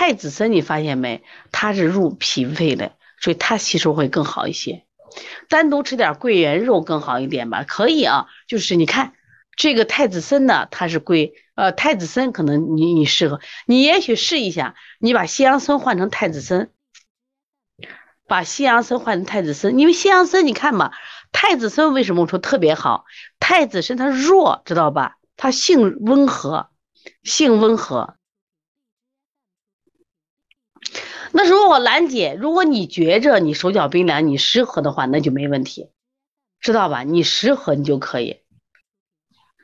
太子参你发现没？它是入脾胃的，所以它吸收会更好一些。单独吃点桂圆肉更好一点吧，可以啊。就是你看这个太子参呢，它是归呃太子参，可能你你适合，你也许试一下，你把西洋参换成太子参，把西洋参换成太子参，因为西洋参你看嘛，太子参为什么我说特别好？太子参它弱，知道吧？它性温和，性温和。那如果我兰姐，如果你觉着你手脚冰凉，你适合的话，那就没问题，知道吧？你适合你就可以。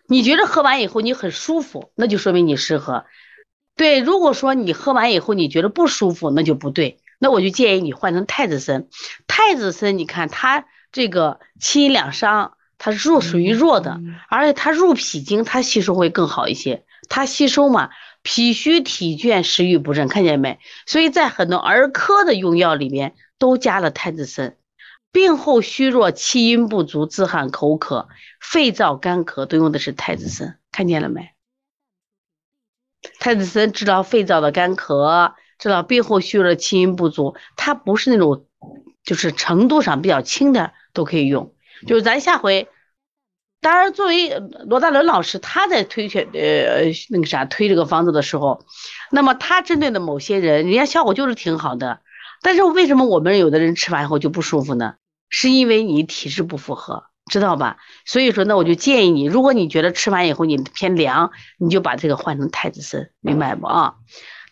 你觉着喝完以后你很舒服，那就说明你适合。对，如果说你喝完以后你觉得不舒服，那就不对。那我就建议你换成太子参。太子参，你看它这个清阴两伤。它弱属于弱的，而且它入脾经，它吸收会更好一些。它吸收嘛，脾虚体倦、食欲不振，看见没？所以在很多儿科的用药里面都加了太子参。病后虚弱、气阴不足、自汗口渴、肺燥干咳，都用的是太子参，看见了没？太子参治疗肺燥的干咳，治疗病后虚弱、气阴不足，它不是那种，就是程度上比较轻的都可以用。就是咱下回，当然作为罗大伦老师，他在推选呃那个啥推这个方子的时候，那么他针对的某些人，人家效果就是挺好的。但是为什么我们有的人吃完以后就不舒服呢？是因为你体质不符合，知道吧？所以说，那我就建议你，如果你觉得吃完以后你偏凉，你就把这个换成太子参，明白不啊？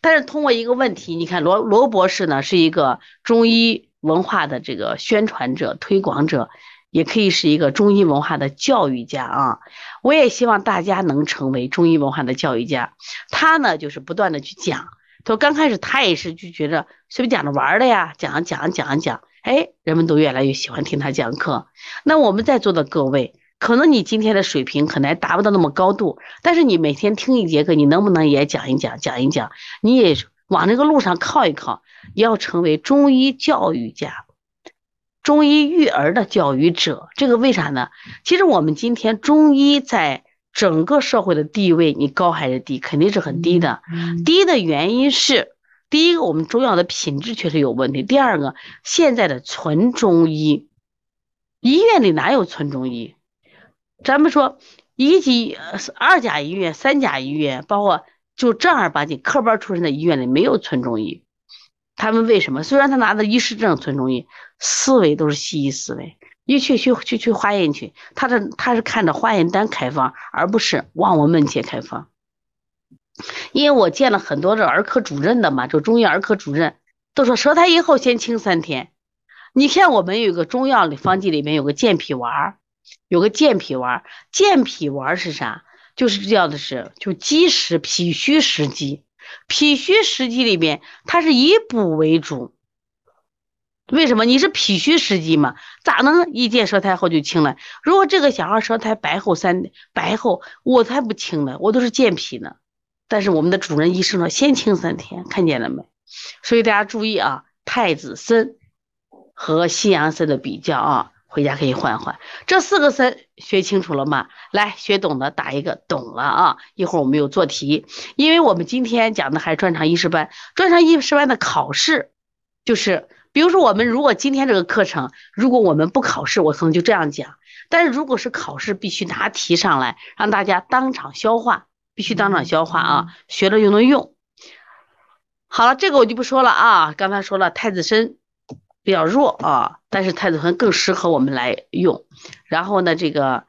但是通过一个问题，你看罗罗博士呢是一个中医文化的这个宣传者、推广者。也可以是一个中医文化的教育家啊！我也希望大家能成为中医文化的教育家。他呢，就是不断的去讲。他说刚开始他也是就觉着随便讲着玩的呀，讲讲讲讲，哎，人们都越来越喜欢听他讲课。那我们在座的各位，可能你今天的水平可能还达不到那么高度，但是你每天听一节课，你能不能也讲一讲，讲一讲？你也往这个路上靠一靠，要成为中医教育家。中医育儿的教育者，这个为啥呢？其实我们今天中医在整个社会的地位，你高还是低？肯定是很低的。低的原因是，第一个，我们中药的品质确实有问题；第二个，现在的纯中医，医院里哪有纯中医？咱们说一级、二甲医院、三甲医院，包括就正儿八经科班出身的医院里，没有纯中医。他们为什么？虽然他拿的医师证，纯中医思维都是西医思维，一去去去去化验去，他的他是看着化验单开方，而不是望闻问切开方。因为我见了很多的儿科主任的嘛，就中医儿科主任都说舌苔以后先清三天。你看我们有个中药的方剂里面有个健脾丸，有个健脾丸，健脾丸是啥？就是叫的是就积食脾虚食积。脾虚湿积里边，它是以补为主。为什么？你是脾虚湿积嘛？咋能一见舌苔后就清了？如果这个小孩舌苔白厚三白厚，我才不清呢，我都是健脾呢。但是我们的主任医生说，先清三天，看见了没？所以大家注意啊，太子参和西洋参的比较啊。回家可以换换，这四个参学清楚了吗？来，学懂的打一个懂了啊！一会儿我们有做题，因为我们今天讲的还是专场医师班，专场医师班的考试就是，比如说我们如果今天这个课程，如果我们不考试，我可能就这样讲；但是如果是考试，必须拿题上来，让大家当场消化，必须当场消化啊，学了就能用。好了，这个我就不说了啊，刚才说了太子参。比较弱啊，但是太子参更适合我们来用。然后呢，这个